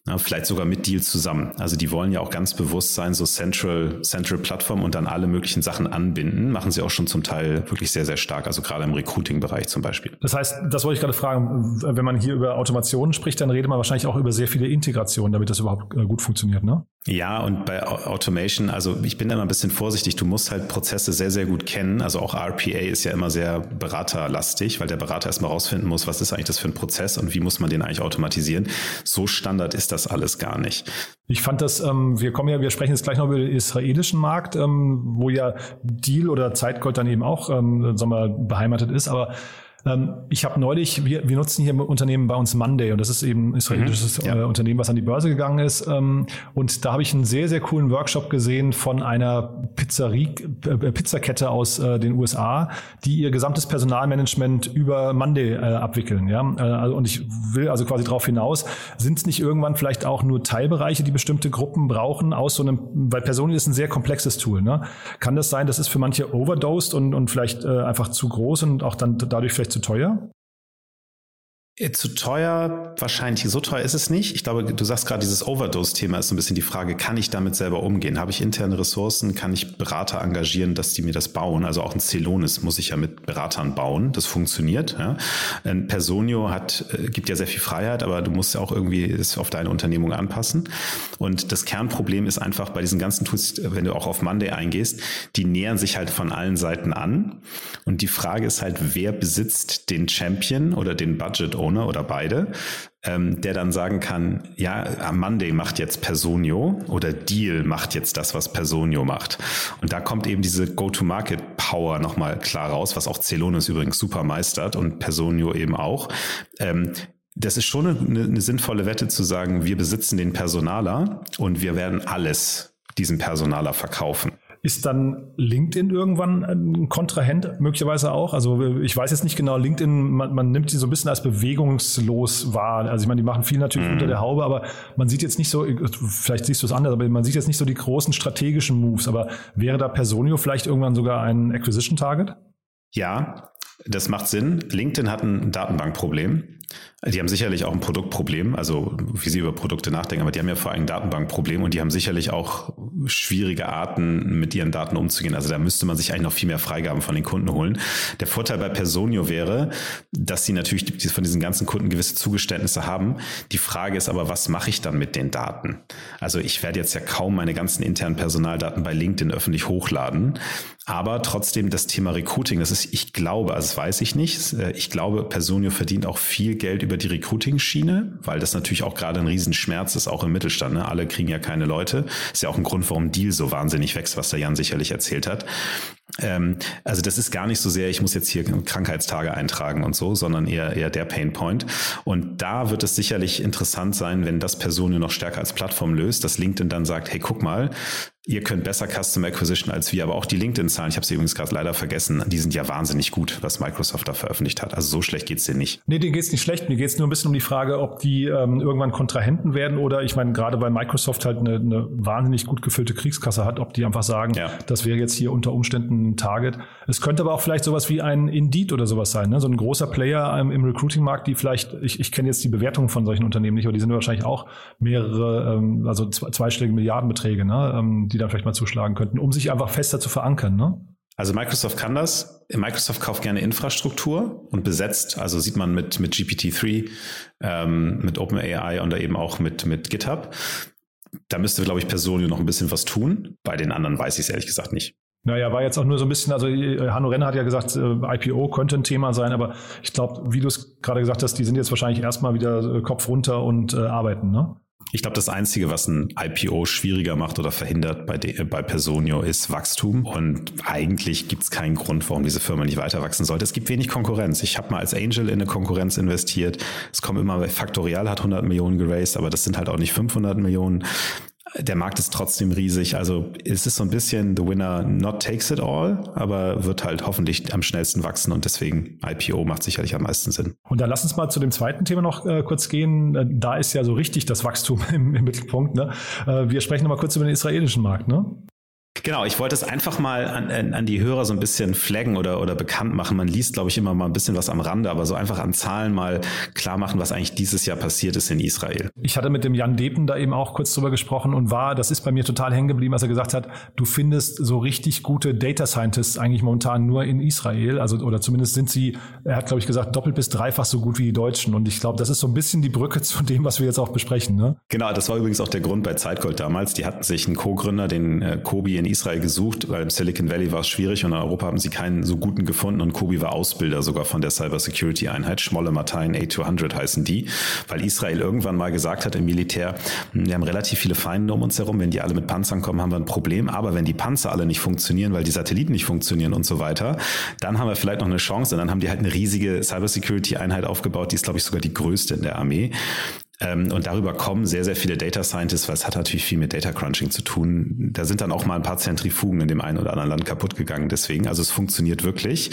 Ja, vielleicht sogar mit Deal zusammen. Also die wollen ja auch ganz bewusst sein, so Central, Central Plattform und dann alle möglichen Sachen anbinden. Machen sie auch schon zum Teil wirklich sehr, sehr stark. Also gerade im Recruiting-Bereich zum Beispiel. Das heißt, das wollte ich gerade fragen, wenn man hier über Automationen spricht, dann redet man wahrscheinlich auch über sehr viele Integrationen, damit das überhaupt äh, gut funktioniert, ne? Ja, und bei Automation, also ich bin da mal ein bisschen vorsichtig. Du musst halt Prozesse sehr, sehr gut kennen. Also auch RPA ist ja immer sehr beraterlastig, weil der Berater erstmal rausfinden muss, was ist eigentlich das für ein Prozess und wie muss man den eigentlich automatisieren. So Standard ist das alles gar nicht. Ich fand das, ähm, wir kommen ja, wir sprechen jetzt gleich noch über den israelischen Markt, ähm, wo ja Deal oder Zeitgold dann eben auch, ähm, sagen wir, beheimatet ist, aber ich habe neulich, wir, wir nutzen hier im Unternehmen bei uns Monday und das ist eben ein israelisches mhm, ja. Äh, Unternehmen, was an die Börse gegangen ist. Ähm, und da habe ich einen sehr, sehr coolen Workshop gesehen von einer Pizzerie, äh, Pizzakette aus äh, den USA, die ihr gesamtes Personalmanagement über Monday abwickeln. Ja? Also, und ich will also quasi darauf hinaus, sind es nicht irgendwann vielleicht auch nur Teilbereiche, die bestimmte Gruppen brauchen aus so einem, weil Personen ist ein sehr komplexes Tool. Ne? Kann das sein, das ist für manche overdosed und, und vielleicht einfach zu groß und auch dann dadurch vielleicht zu teuer? Äh, zu teuer, wahrscheinlich. So teuer ist es nicht. Ich glaube, du sagst gerade, dieses Overdose-Thema ist so ein bisschen die Frage, kann ich damit selber umgehen? Habe ich interne Ressourcen? Kann ich Berater engagieren, dass die mir das bauen? Also auch ein Celonis muss ich ja mit Beratern bauen. Das funktioniert. Ja. Ein Personio hat, äh, gibt ja sehr viel Freiheit, aber du musst ja auch irgendwie es auf deine Unternehmung anpassen. Und das Kernproblem ist einfach bei diesen ganzen Tools, wenn du auch auf Monday eingehst, die nähern sich halt von allen Seiten an. Und die Frage ist halt, wer besitzt den Champion oder den Budget Owner oder beide, ähm, der dann sagen kann, ja, Monday macht jetzt Personio oder Deal macht jetzt das, was Personio macht. Und da kommt eben diese Go-to-Market-Power nochmal klar raus, was auch Celonis übrigens super meistert und Personio eben auch. Ähm, das ist schon eine, eine sinnvolle Wette zu sagen, wir besitzen den Personaler und wir werden alles diesem Personaler verkaufen. Ist dann LinkedIn irgendwann ein Kontrahent möglicherweise auch? Also ich weiß jetzt nicht genau, LinkedIn, man, man nimmt die so ein bisschen als bewegungslos wahr. Also ich meine, die machen viel natürlich mhm. unter der Haube, aber man sieht jetzt nicht so, vielleicht siehst du es anders, aber man sieht jetzt nicht so die großen strategischen Moves. Aber wäre da Personio vielleicht irgendwann sogar ein Acquisition Target? Ja, das macht Sinn. LinkedIn hat ein Datenbankproblem. Die haben sicherlich auch ein Produktproblem, also wie sie über Produkte nachdenken, aber die haben ja vor allem ein Datenbankproblem und die haben sicherlich auch schwierige Arten, mit ihren Daten umzugehen. Also da müsste man sich eigentlich noch viel mehr Freigaben von den Kunden holen. Der Vorteil bei Personio wäre, dass sie natürlich von diesen ganzen Kunden gewisse Zugeständnisse haben. Die Frage ist aber, was mache ich dann mit den Daten? Also ich werde jetzt ja kaum meine ganzen internen Personaldaten bei LinkedIn öffentlich hochladen. Aber trotzdem das Thema Recruiting, das ist, ich glaube, also das weiß ich nicht. Ich glaube, Personio verdient auch viel Geld über die Recruiting-Schiene, weil das natürlich auch gerade ein Riesenschmerz ist, auch im Mittelstand. Ne? Alle kriegen ja keine Leute. Ist ja auch ein Grund, warum Deal so wahnsinnig wächst, was der Jan sicherlich erzählt hat. Ähm, also das ist gar nicht so sehr, ich muss jetzt hier Krankheitstage eintragen und so, sondern eher, eher der Painpoint. Und da wird es sicherlich interessant sein, wenn das Personio noch stärker als Plattform löst, dass LinkedIn dann sagt, hey, guck mal, Ihr könnt besser Custom Acquisition als wir, aber auch die LinkedIn-Zahlen, ich habe sie übrigens gerade leider vergessen, die sind ja wahnsinnig gut, was Microsoft da veröffentlicht hat. Also so schlecht geht's denen nicht. Nee, denen geht's nicht schlecht. Mir geht's nur ein bisschen um die Frage, ob die ähm, irgendwann Kontrahenten werden oder ich meine, gerade weil Microsoft halt eine, eine wahnsinnig gut gefüllte Kriegskasse hat, ob die einfach sagen, ja. das wäre jetzt hier unter Umständen ein Target. Es könnte aber auch vielleicht sowas wie ein Indeed oder sowas sein, ne? so ein großer Player ähm, im Recruiting-Markt, die vielleicht, ich, ich kenne jetzt die Bewertungen von solchen Unternehmen nicht, aber die sind wahrscheinlich auch mehrere, ähm, also zweistellige Milliardenbeträge, ne? Die dann vielleicht mal zuschlagen könnten, um sich einfach fester zu verankern. Ne? Also Microsoft kann das. Microsoft kauft gerne Infrastruktur und besetzt, also sieht man mit, mit GPT-3, ähm, mit OpenAI und da eben auch mit, mit GitHub. Da müsste, glaube ich, Personio noch ein bisschen was tun. Bei den anderen weiß ich es ehrlich gesagt nicht. Naja, war jetzt auch nur so ein bisschen, also äh, Hanno Renner hat ja gesagt, äh, IPO könnte ein Thema sein, aber ich glaube, wie du es gerade gesagt hast, die sind jetzt wahrscheinlich erstmal wieder äh, Kopf runter und äh, arbeiten, ne? Ich glaube, das Einzige, was ein IPO schwieriger macht oder verhindert bei, de, bei Personio, ist Wachstum. Und eigentlich gibt es keinen Grund, warum diese Firma nicht weiter wachsen sollte. Es gibt wenig Konkurrenz. Ich habe mal als Angel in eine Konkurrenz investiert. Es kommen immer, Factorial hat 100 Millionen geraced, aber das sind halt auch nicht 500 Millionen der Markt ist trotzdem riesig. Also es ist so ein bisschen the winner not takes it all, aber wird halt hoffentlich am schnellsten wachsen und deswegen IPO macht sicherlich am meisten Sinn. Und dann lass uns mal zu dem zweiten Thema noch äh, kurz gehen. Äh, da ist ja so richtig das Wachstum im, im Mittelpunkt. Ne? Äh, wir sprechen noch mal kurz über den israelischen Markt. Ne? Genau, ich wollte es einfach mal an, an die Hörer so ein bisschen flaggen oder, oder bekannt machen. Man liest, glaube ich, immer mal ein bisschen was am Rande, aber so einfach an Zahlen mal klar machen, was eigentlich dieses Jahr passiert ist in Israel. Ich hatte mit dem Jan Depen da eben auch kurz drüber gesprochen und war, das ist bei mir total hängen geblieben, als er gesagt hat, du findest so richtig gute Data Scientists eigentlich momentan nur in Israel, also oder zumindest sind sie, er hat glaube ich gesagt, doppelt bis dreifach so gut wie die Deutschen und ich glaube, das ist so ein bisschen die Brücke zu dem, was wir jetzt auch besprechen. Ne? Genau, das war übrigens auch der Grund bei Zeitgold damals. Die hatten sich einen Co-Gründer, den äh, Kobi in Israel gesucht, weil im Silicon Valley war es schwierig und in Europa haben sie keinen so guten gefunden und Kobi war Ausbilder sogar von der Cybersecurity Einheit. Schmolle Matein A200 heißen die, weil Israel irgendwann mal gesagt hat im Militär, hm, wir haben relativ viele Feinde um uns herum, wenn die alle mit Panzern kommen, haben wir ein Problem, aber wenn die Panzer alle nicht funktionieren, weil die Satelliten nicht funktionieren und so weiter, dann haben wir vielleicht noch eine Chance und dann haben die halt eine riesige Cybersecurity Einheit aufgebaut, die ist glaube ich sogar die größte in der Armee. Ähm, und darüber kommen sehr, sehr viele Data Scientists, weil es hat natürlich viel mit Data Crunching zu tun. Da sind dann auch mal ein paar Zentrifugen in dem einen oder anderen Land kaputt gegangen. Deswegen, also es funktioniert wirklich.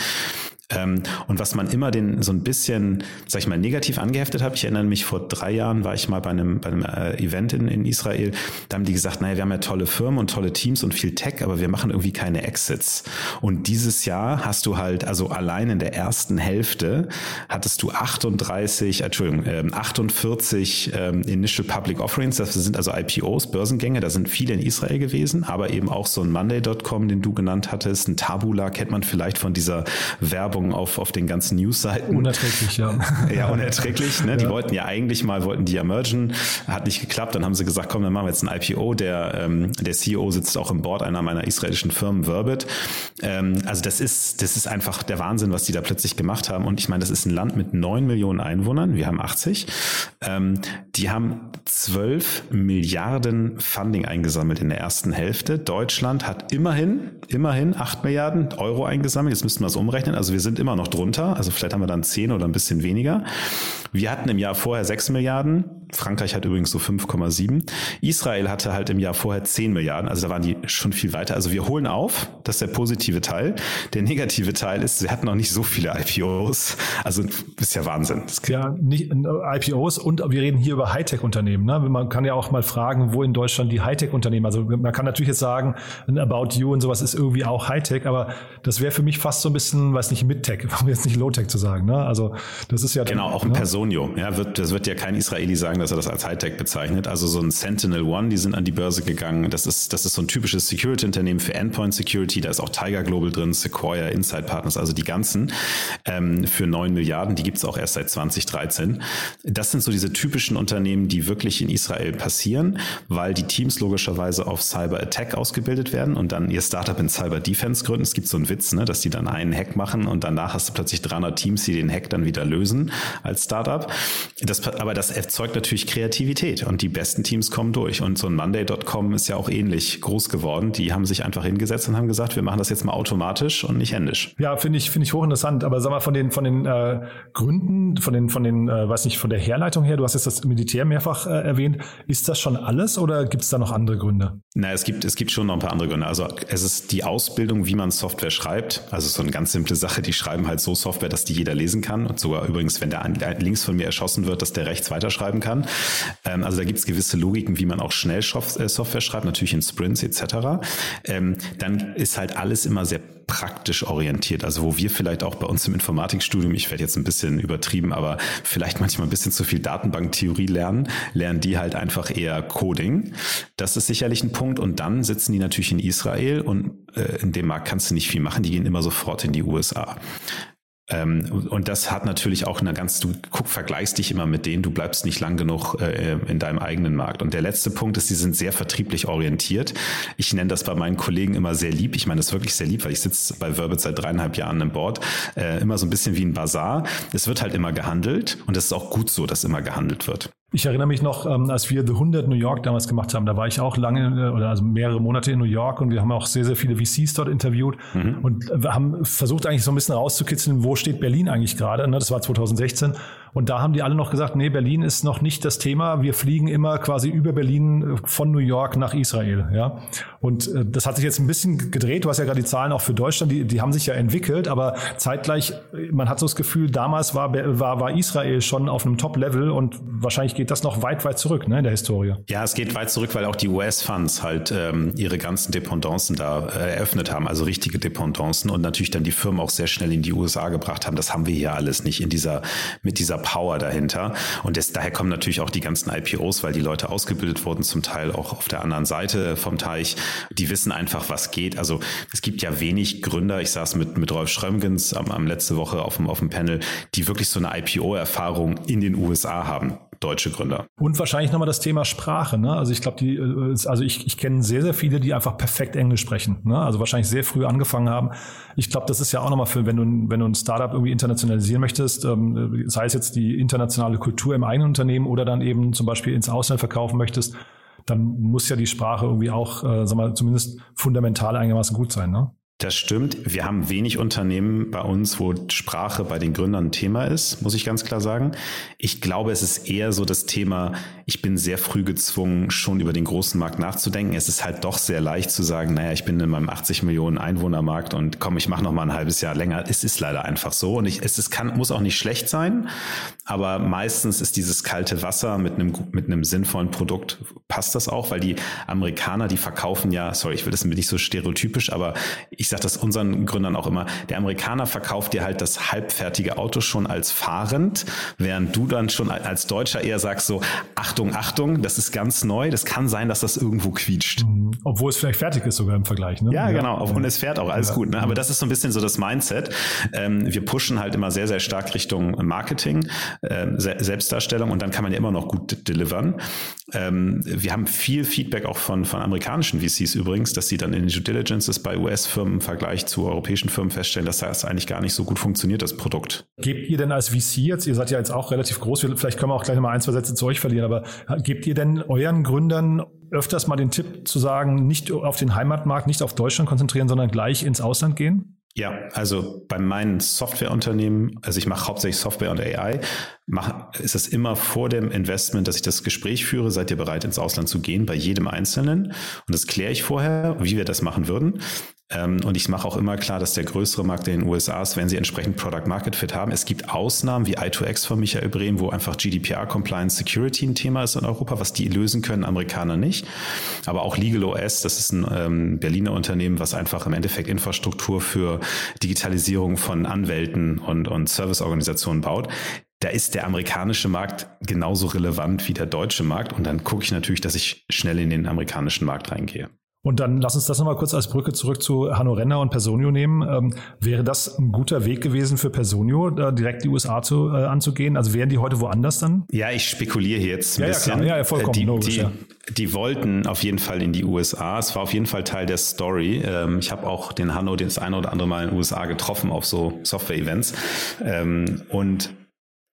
Ähm, und was man immer den so ein bisschen, sag ich mal, negativ angeheftet hat, ich erinnere mich, vor drei Jahren war ich mal bei einem, bei einem äh, Event in, in Israel, da haben die gesagt, naja, wir haben ja tolle Firmen und tolle Teams und viel Tech, aber wir machen irgendwie keine Exits. Und dieses Jahr hast du halt, also allein in der ersten Hälfte hattest du 38, Entschuldigung, ähm, 48 sich ähm, Initial Public Offerings, das sind also IPOs, Börsengänge, da sind viele in Israel gewesen, aber eben auch so ein Monday.com, den du genannt hattest, ein Tabula kennt man vielleicht von dieser Werbung auf, auf den ganzen Newsseiten. Unerträglich, ja. ja, unerträglich. Ne? Die ja. wollten ja eigentlich mal, wollten die ja mergen, hat nicht geklappt, dann haben sie gesagt, komm, dann machen wir jetzt ein IPO, der, ähm, der CEO sitzt auch im Board einer meiner israelischen Firmen, Verbit. Ähm, also das ist, das ist einfach der Wahnsinn, was die da plötzlich gemacht haben und ich meine, das ist ein Land mit neun Millionen Einwohnern, wir haben 80. Ähm, die haben 12 Milliarden Funding eingesammelt in der ersten Hälfte. Deutschland hat immerhin, immerhin 8 Milliarden Euro eingesammelt. Jetzt müssten wir es umrechnen. Also wir sind immer noch drunter. Also vielleicht haben wir dann 10 oder ein bisschen weniger. Wir hatten im Jahr vorher 6 Milliarden. Frankreich hat übrigens so 5,7. Israel hatte halt im Jahr vorher 10 Milliarden. Also da waren die schon viel weiter. Also wir holen auf. Das ist der positive Teil. Der negative Teil ist, sie hatten noch nicht so viele IPOs. Also ist ja Wahnsinn. Ja, nicht äh, IPOs und wir reden hier über Hightech-Unternehmen. Ne? Man kann ja auch mal fragen, wo in Deutschland die Hightech-Unternehmen, also man kann natürlich jetzt sagen, ein About You und sowas ist irgendwie auch Hightech, aber das wäre für mich fast so ein bisschen, weiß nicht, Mid-Tech, um jetzt nicht Low-Tech zu sagen. Ne? Also das ist ja... Genau, auch ein ne? Personio. Ja, wird, das wird ja kein Israeli sagen, dass er das als Hightech bezeichnet. Also so ein Sentinel One, die sind an die Börse gegangen. Das ist, das ist so ein typisches Security-Unternehmen für Endpoint Security. Da ist auch Tiger Global drin, Sequoia, Inside Partners, also die ganzen ähm, für neun Milliarden. Die gibt es auch erst seit 2013. Das sind so diese typischen Unternehmen, die wirklich in Israel passieren, weil die Teams logischerweise auf Cyber Attack ausgebildet werden und dann ihr Startup in Cyber Defense gründen. Es gibt so einen Witz, ne, dass die dann einen Hack machen und danach hast du plötzlich 300 Teams, die den Hack dann wieder lösen als Startup. Das, aber das erzeugt natürlich Kreativität und die besten Teams kommen durch. Und so ein Monday.com ist ja auch ähnlich groß geworden. Die haben sich einfach hingesetzt und haben gesagt, wir machen das jetzt mal automatisch und nicht händisch. Ja, finde ich, finde ich hochinteressant. Aber sag mal, von den, von den äh, Gründen, von den, von den, äh, weiß nicht, von der Herleitung her, du hast jetzt das Militär mehrfach äh, erwähnt. Ist das schon alles oder gibt es da noch andere Gründe? Na, es gibt, es gibt schon noch ein paar andere Gründe. Also es ist die Ausbildung, wie man Software schreibt. Also so eine ganz simple Sache, die schreiben halt so Software, dass die jeder lesen kann. Und sogar übrigens, wenn der links von mir erschossen wird, dass der rechts weiterschreiben kann. Ähm, also da gibt es gewisse Logiken, wie man auch schnell äh, Software schreibt, natürlich in Sprints etc. Ähm, dann ist halt alles immer sehr praktisch orientiert. Also wo wir vielleicht auch bei uns im Informatikstudium, ich werde jetzt ein bisschen übertrieben, aber vielleicht manchmal ein bisschen zu viel Datenbanktheorie lernen, lernen die halt einfach eher Coding. Das ist sicherlich ein Punkt. Und dann sitzen die natürlich in Israel und äh, in dem Markt kannst du nicht viel machen. Die gehen immer sofort in die USA. Ähm, und das hat natürlich auch eine ganz, du guck, vergleichst dich immer mit denen, du bleibst nicht lang genug äh, in deinem eigenen Markt. Und der letzte Punkt ist, sie sind sehr vertrieblich orientiert. Ich nenne das bei meinen Kollegen immer sehr lieb. Ich meine das wirklich sehr lieb, weil ich sitze bei Verbit seit dreieinhalb Jahren im Board. Äh, immer so ein bisschen wie ein Bazar. Es wird halt immer gehandelt und es ist auch gut so, dass immer gehandelt wird. Ich erinnere mich noch, ähm, als wir The 100 New York damals gemacht haben, da war ich auch lange äh, oder also mehrere Monate in New York und wir haben auch sehr, sehr viele VCs dort interviewt mhm. und wir haben versucht eigentlich so ein bisschen rauszukitzeln, wo steht Berlin eigentlich gerade. Ne? Das war 2016 und da haben die alle noch gesagt, nee, Berlin ist noch nicht das Thema. Wir fliegen immer quasi über Berlin äh, von New York nach Israel. Ja, und äh, das hat sich jetzt ein bisschen gedreht. Du hast ja gerade die Zahlen auch für Deutschland, die, die haben sich ja entwickelt, aber zeitgleich, man hat so das Gefühl, damals war, war, war Israel schon auf einem Top-Level und wahrscheinlich geht das noch weit, weit zurück ne, in der Historie. Ja, es geht weit zurück, weil auch die US-Funds halt ähm, ihre ganzen Dependancen da äh, eröffnet haben, also richtige Dependancen und natürlich dann die Firmen auch sehr schnell in die USA gebracht haben. Das haben wir hier alles nicht in dieser, mit dieser Power dahinter. Und das, daher kommen natürlich auch die ganzen IPOs, weil die Leute ausgebildet wurden, zum Teil auch auf der anderen Seite vom Teich. Die wissen einfach, was geht. Also es gibt ja wenig Gründer. Ich saß mit, mit Rolf Schrömgens am, am letzte Woche auf dem, auf dem Panel, die wirklich so eine IPO-Erfahrung in den USA haben deutsche Gründer. Und wahrscheinlich nochmal das Thema Sprache. Ne? Also ich glaube, die, äh, also ich, ich kenne sehr, sehr viele, die einfach perfekt Englisch sprechen. Ne? Also wahrscheinlich sehr früh angefangen haben. Ich glaube, das ist ja auch nochmal für, wenn du, wenn du ein Startup irgendwie internationalisieren möchtest, ähm, sei es jetzt die internationale Kultur im eigenen Unternehmen oder dann eben zum Beispiel ins Ausland verkaufen möchtest, dann muss ja die Sprache irgendwie auch, äh, sag mal, zumindest fundamental einigermaßen gut sein. Ne? Das stimmt. Wir haben wenig Unternehmen bei uns, wo Sprache bei den Gründern ein Thema ist, muss ich ganz klar sagen. Ich glaube, es ist eher so das Thema, ich bin sehr früh gezwungen, schon über den großen Markt nachzudenken. Es ist halt doch sehr leicht zu sagen, naja, ich bin in meinem 80 Millionen Einwohnermarkt und komm, ich mache noch mal ein halbes Jahr länger. Es ist leider einfach so und ich, es ist, kann, muss auch nicht schlecht sein, aber meistens ist dieses kalte Wasser mit einem, mit einem sinnvollen Produkt, passt das auch, weil die Amerikaner, die verkaufen ja, sorry, ich will das nicht so stereotypisch, aber ich sage das unseren Gründern auch immer, der Amerikaner verkauft dir halt das halbfertige Auto schon als fahrend, während du dann schon als Deutscher eher sagst so, Achtung, Achtung, das ist ganz neu, das kann sein, dass das irgendwo quietscht. Mhm. Obwohl es vielleicht fertig ist sogar im Vergleich. Ne? Ja, genau, und es fährt auch alles ja. gut. Ne? Aber das ist so ein bisschen so das Mindset. Ähm, wir pushen halt immer sehr, sehr stark Richtung Marketing, ähm, Selbstdarstellung und dann kann man ja immer noch gut delivern. Ähm, wir haben viel Feedback auch von, von amerikanischen VCs übrigens, dass sie dann in den Due Diligences bei US-Firmen im Vergleich zu europäischen Firmen feststellen, dass das eigentlich gar nicht so gut funktioniert, das Produkt. Gebt ihr denn als VC jetzt, ihr seid ja jetzt auch relativ groß, vielleicht können wir auch gleich mal ein, zwei Sätze zu euch verlieren, aber gebt ihr denn euren Gründern öfters mal den Tipp zu sagen, nicht auf den Heimatmarkt, nicht auf Deutschland konzentrieren, sondern gleich ins Ausland gehen? Ja, also bei meinen Softwareunternehmen, also ich mache hauptsächlich Software und AI, mach, ist es immer vor dem Investment, dass ich das Gespräch führe, seid ihr bereit ins Ausland zu gehen, bei jedem Einzelnen. Und das kläre ich vorher, wie wir das machen würden. Ähm, und ich mache auch immer klar, dass der größere Markt in den USA ist, wenn sie entsprechend Product Market Fit haben. Es gibt Ausnahmen wie I2X von Michael Brehm, wo einfach GDPR Compliance Security ein Thema ist in Europa, was die lösen können, Amerikaner nicht. Aber auch Legal OS, das ist ein ähm, Berliner Unternehmen, was einfach im Endeffekt Infrastruktur für Digitalisierung von Anwälten und, und Serviceorganisationen baut da ist der amerikanische Markt genauso relevant wie der deutsche Markt. Und dann gucke ich natürlich, dass ich schnell in den amerikanischen Markt reingehe. Und dann lass uns das nochmal kurz als Brücke zurück zu Hanno Renner und Personio nehmen. Ähm, wäre das ein guter Weg gewesen für Personio, da direkt die USA zu, äh, anzugehen? Also wären die heute woanders dann? Ja, ich spekuliere jetzt ein ja, bisschen. Ja, klar. ja, vollkommen. Die, logisch, die, ja. die wollten auf jeden Fall in die USA. Es war auf jeden Fall Teil der Story. Ähm, ich habe auch den Hanno das eine oder andere Mal in den USA getroffen auf so Software-Events. Ähm, und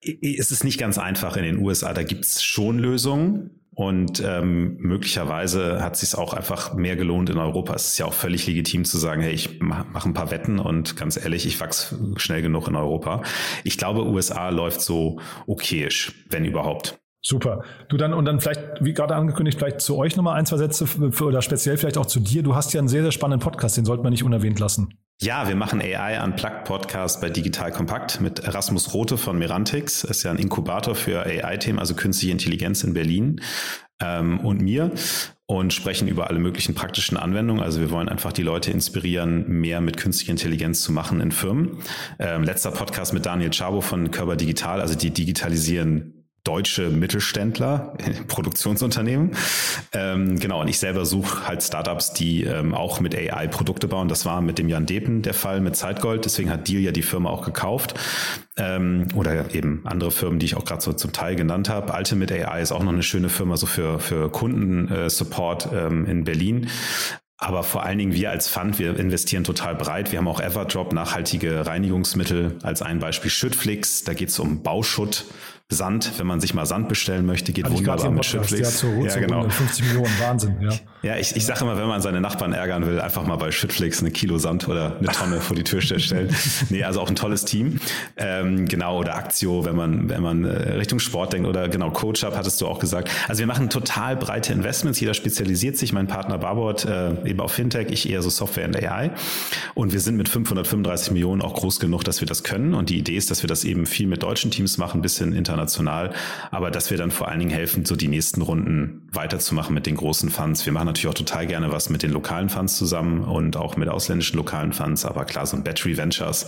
es ist nicht ganz einfach in den USA. Da gibt es schon Lösungen. Und ähm, möglicherweise hat es sich auch einfach mehr gelohnt in Europa. Es ist ja auch völlig legitim zu sagen, hey, ich mache mach ein paar Wetten und ganz ehrlich, ich wachse schnell genug in Europa. Ich glaube, USA läuft so okayisch, wenn überhaupt. Super. Du dann und dann vielleicht, wie gerade angekündigt, vielleicht zu euch nochmal ein, zwei Sätze für, oder speziell vielleicht auch zu dir. Du hast ja einen sehr, sehr spannenden Podcast, den sollte man nicht unerwähnt lassen. Ja, wir machen AI Unplugged Podcast bei Digital Kompakt mit Erasmus Rote von Merantix. Ist ja ein Inkubator für AI-Themen, also künstliche Intelligenz in Berlin ähm, und mir und sprechen über alle möglichen praktischen Anwendungen. Also wir wollen einfach die Leute inspirieren, mehr mit künstlicher Intelligenz zu machen in Firmen. Ähm, letzter Podcast mit Daniel Chabo von Körper Digital, also die digitalisieren deutsche Mittelständler, Produktionsunternehmen. Ähm, genau, und ich selber suche halt Startups, die ähm, auch mit AI Produkte bauen. Das war mit dem Jan Depen der Fall mit Zeitgold. Deswegen hat Deal ja die Firma auch gekauft. Ähm, oder eben andere Firmen, die ich auch gerade so zum Teil genannt habe. Ultimate AI ist auch noch eine schöne Firma so für, für Kundensupport äh, ähm, in Berlin. Aber vor allen Dingen wir als Fund, wir investieren total breit. Wir haben auch Everdrop, nachhaltige Reinigungsmittel als ein Beispiel. Schüttflix, da geht es um Bauschutt Sand, wenn man sich mal Sand bestellen möchte, geht also wunderbar mit Shitflix. Ja, ja, genau. 50 Millionen, Wahnsinn. Ja, ja ich, ich sage immer, wenn man seine Nachbarn ärgern will, einfach mal bei Shitflix eine Kilo Sand oder eine Tonne vor die Tür stellen. Nee, also auch ein tolles Team. Ähm, genau, oder Aktio, wenn man, wenn man äh, Richtung Sport denkt oder genau, Coach Up hattest du auch gesagt. Also wir machen total breite Investments, jeder spezialisiert sich. Mein Partner Barbot äh, eben auf Fintech, ich eher so Software und AI. Und wir sind mit 535 Millionen auch groß genug, dass wir das können. Und die Idee ist, dass wir das eben viel mit deutschen Teams machen, ein bisschen international, aber dass wir dann vor allen Dingen helfen, so die nächsten Runden weiterzumachen mit den großen Funds. Wir machen natürlich auch total gerne was mit den lokalen Funds zusammen und auch mit ausländischen lokalen Funds, aber klar, so ein Battery Ventures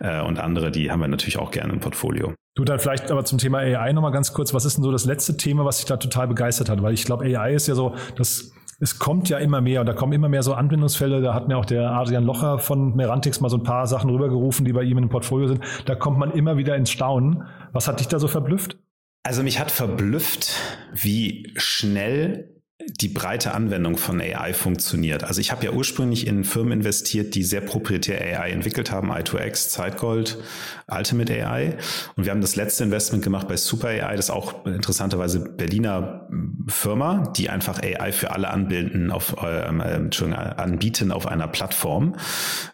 äh, und andere, die haben wir natürlich auch gerne im Portfolio. Du dann vielleicht aber zum Thema AI nochmal ganz kurz. Was ist denn so das letzte Thema, was dich da total begeistert hat? Weil ich glaube, AI ist ja so, das es kommt ja immer mehr und da kommen immer mehr so Anwendungsfälle. Da hat mir auch der Adrian Locher von Merantix mal so ein paar Sachen rübergerufen, die bei ihm in dem Portfolio sind. Da kommt man immer wieder ins Staunen. Was hat dich da so verblüfft? Also mich hat verblüfft, wie schnell die breite Anwendung von AI funktioniert. Also ich habe ja ursprünglich in Firmen investiert, die sehr proprietär AI entwickelt haben, i2X, Zeitgold, Ultimate AI. Und wir haben das letzte Investment gemacht bei Super AI, das ist auch interessanterweise Berliner Firma, die einfach AI für alle anbieten auf, ähm, äh, anbieten auf einer Plattform.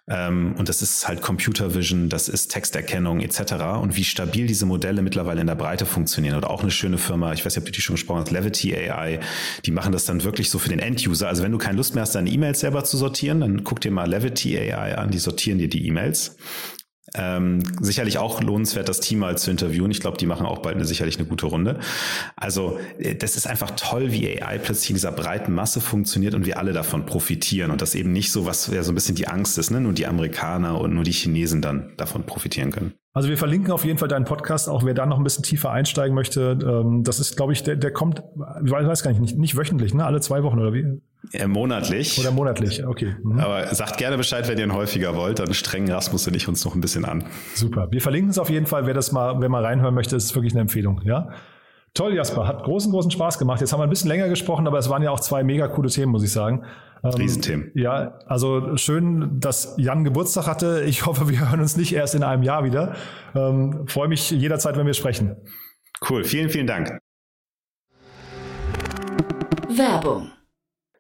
Ähm, und das ist halt Computer Vision, das ist Texterkennung etc. Und wie stabil diese Modelle mittlerweile in der Breite funktionieren. Oder auch eine schöne Firma, ich weiß nicht, ob du die schon gesprochen hast, Levity AI, die machen das dann wirklich so für den End-User. Also wenn du keine Lust mehr hast, deine E-Mails selber zu sortieren, dann guck dir mal Levity AI an, die sortieren dir die E-Mails. Ähm, sicherlich auch lohnenswert, das Team mal zu interviewen. Ich glaube, die machen auch bald eine, sicherlich eine gute Runde. Also äh, das ist einfach toll, wie AI plötzlich in dieser breiten Masse funktioniert und wir alle davon profitieren. Und das eben nicht so, was ja so ein bisschen die Angst ist, ne? nur die Amerikaner und nur die Chinesen dann davon profitieren können. Also wir verlinken auf jeden Fall deinen Podcast, auch wer da noch ein bisschen tiefer einsteigen möchte. Ähm, das ist, glaube ich, der, der kommt, ich weiß gar nicht, nicht, nicht wöchentlich, ne? Alle zwei Wochen oder wie? Ja, monatlich. Oder monatlich, okay. Mhm. Aber sagt gerne Bescheid, wenn ihr ihn häufiger wollt, dann strengen Rasmus und ich uns noch ein bisschen an. Super. Wir verlinken es auf jeden Fall, wer das mal, wer mal reinhören möchte, ist wirklich eine Empfehlung, ja? Toll, Jasper. Hat großen, großen Spaß gemacht. Jetzt haben wir ein bisschen länger gesprochen, aber es waren ja auch zwei mega coole Themen, muss ich sagen. Ähm, Riesenthemen. Ja, also schön, dass Jan Geburtstag hatte. Ich hoffe, wir hören uns nicht erst in einem Jahr wieder. Ähm, freue mich jederzeit, wenn wir sprechen. Cool, vielen, vielen Dank. Werbung.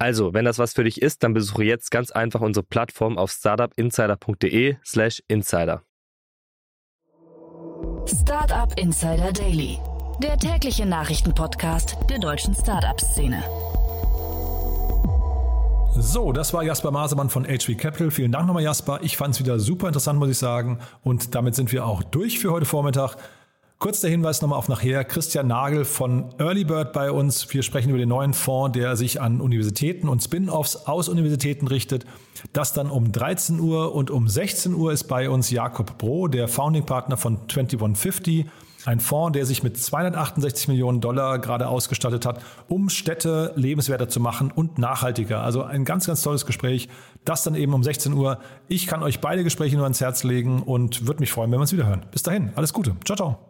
Also, wenn das was für dich ist, dann besuche jetzt ganz einfach unsere Plattform auf startupinsider.de/slash insider. Startup Insider Daily, der tägliche Nachrichtenpodcast der deutschen Startup-Szene. So, das war Jasper Masemann von HV Capital. Vielen Dank nochmal, Jasper. Ich fand es wieder super interessant, muss ich sagen. Und damit sind wir auch durch für heute Vormittag. Kurz der Hinweis nochmal auf nachher. Christian Nagel von Earlybird bei uns. Wir sprechen über den neuen Fonds, der sich an Universitäten und Spin-offs aus Universitäten richtet. Das dann um 13 Uhr und um 16 Uhr ist bei uns Jakob Bro, der Founding Partner von 2150. Ein Fonds, der sich mit 268 Millionen Dollar gerade ausgestattet hat, um Städte lebenswerter zu machen und nachhaltiger. Also ein ganz, ganz tolles Gespräch. Das dann eben um 16 Uhr. Ich kann euch beide Gespräche nur ans Herz legen und würde mich freuen, wenn wir uns wieder hören. Bis dahin, alles Gute. Ciao, ciao.